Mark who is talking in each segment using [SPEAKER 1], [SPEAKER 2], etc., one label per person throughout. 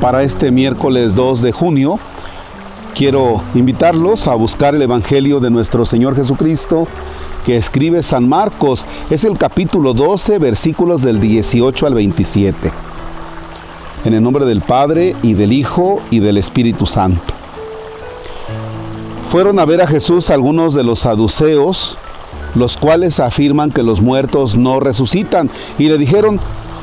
[SPEAKER 1] para este miércoles 2 de junio. Quiero invitarlos a buscar el Evangelio de nuestro Señor Jesucristo que escribe San Marcos. Es el capítulo 12, versículos del 18 al 27. En el nombre del Padre y del Hijo y del Espíritu Santo. Fueron a ver a Jesús algunos de los saduceos, los cuales afirman que los muertos no resucitan, y le dijeron,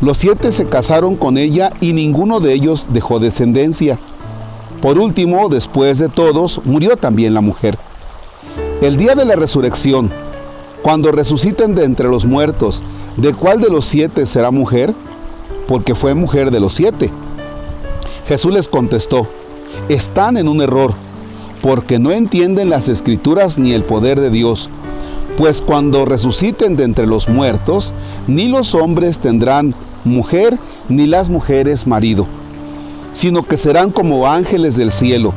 [SPEAKER 1] Los siete se casaron con ella y ninguno de ellos dejó descendencia. Por último, después de todos, murió también la mujer. El día de la resurrección, cuando resuciten de entre los muertos, ¿de cuál de los siete será mujer? Porque fue mujer de los siete. Jesús les contestó, están en un error, porque no entienden las escrituras ni el poder de Dios. Pues cuando resuciten de entre los muertos, ni los hombres tendrán mujer, ni las mujeres marido, sino que serán como ángeles del cielo.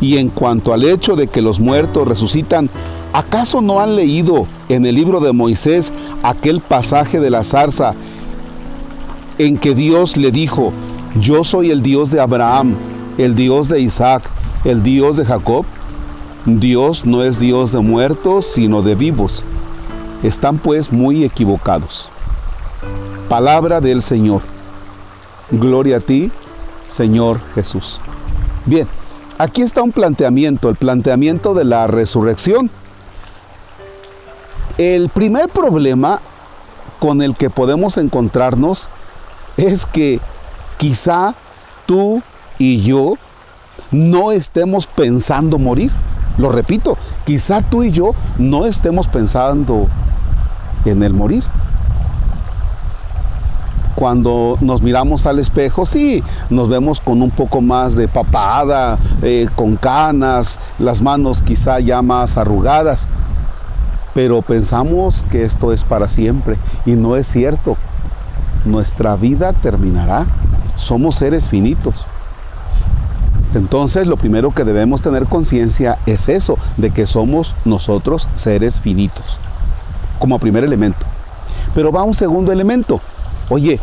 [SPEAKER 1] Y en cuanto al hecho de que los muertos resucitan, ¿acaso no han leído en el libro de Moisés aquel pasaje de la zarza en que Dios le dijo, yo soy el Dios de Abraham, el Dios de Isaac, el Dios de Jacob? Dios no es Dios de muertos, sino de vivos. Están pues muy equivocados. Palabra del Señor. Gloria a ti, Señor Jesús. Bien, aquí está un planteamiento, el planteamiento de la resurrección. El primer problema con el que podemos encontrarnos es que quizá tú y yo no estemos pensando morir. Lo repito, quizá tú y yo no estemos pensando en el morir cuando nos miramos al espejo, sí, nos vemos con un poco más de papada, eh, con canas, las manos quizá ya más arrugadas, pero pensamos que esto es para siempre y no es cierto. Nuestra vida terminará. Somos seres finitos. Entonces lo primero que debemos tener conciencia es eso, de que somos nosotros seres finitos, como primer elemento. Pero va un segundo elemento. Oye,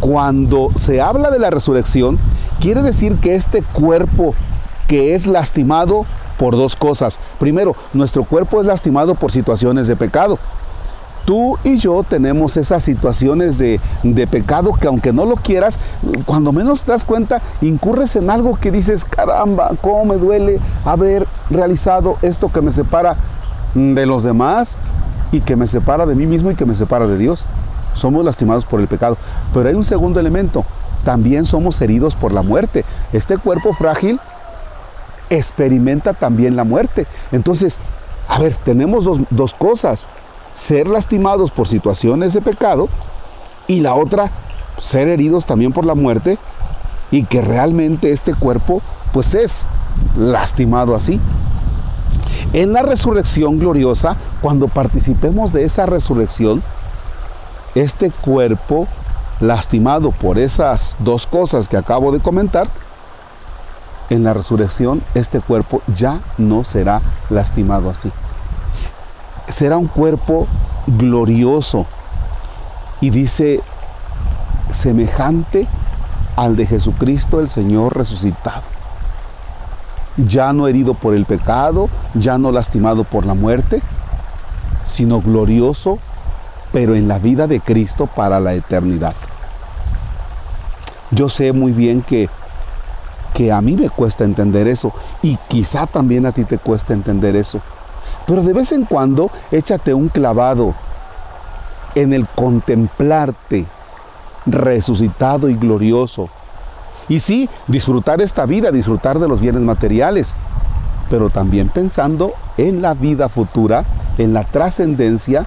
[SPEAKER 1] cuando se habla de la resurrección, quiere decir que este cuerpo que es lastimado por dos cosas. Primero, nuestro cuerpo es lastimado por situaciones de pecado. Tú y yo tenemos esas situaciones de, pecado que aunque no lo quieras, cuando menos te das cuenta, incurres en algo que dices, caramba, cómo me duele haber realizado esto que me separa de los demás y que me separa de mí mismo y que me separa de Dios somos lastimados por el pecado. Pero hay un segundo elemento, también somos heridos por la muerte. Este cuerpo frágil experimenta también la muerte. Entonces, a ver, tenemos dos, cosas, ser lastimados por situaciones de pecado y la otra, ser heridos también por la muerte y que realmente este cuerpo pues es lastimado así. En la resurrección gloriosa, cuando participemos de esa resurrección, este cuerpo lastimado por esas dos cosas que acabo de comentar, en la resurrección este cuerpo ya no será lastimado así. Será un cuerpo glorioso y dice semejante al de Jesucristo el Señor resucitado. Ya no herido por el pecado, ya no lastimado por la muerte, sino glorioso pero en la vida de Cristo para la eternidad. Yo sé muy bien que, que a mí me cuesta entender eso y quizá también a ti te cuesta entender eso. Pero de vez en cuando échate un clavado en el contemplarte resucitado y glorioso. Y sí, disfrutar esta vida, disfrutar de los bienes materiales, pero también pensando en la vida futura, en la trascendencia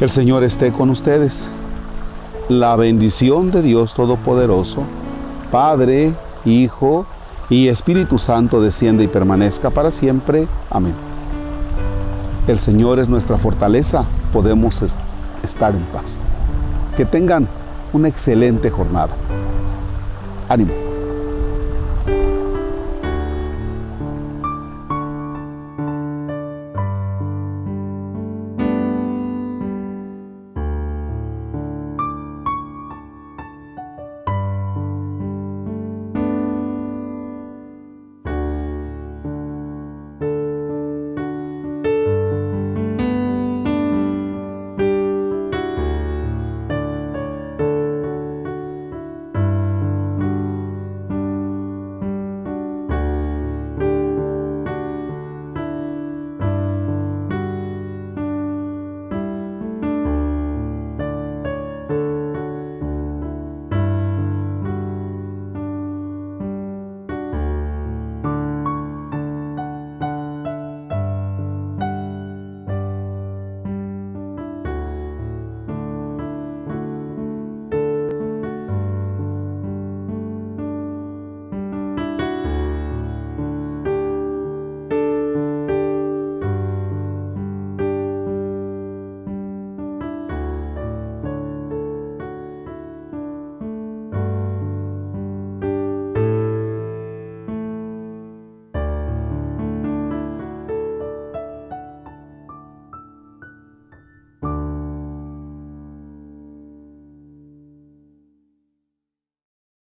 [SPEAKER 1] El Señor esté con ustedes. La bendición de Dios Todopoderoso, Padre, Hijo y Espíritu Santo desciende y permanezca para siempre. Amén. El Señor es nuestra fortaleza, podemos estar en paz. Que tengan una excelente jornada. Ánimo.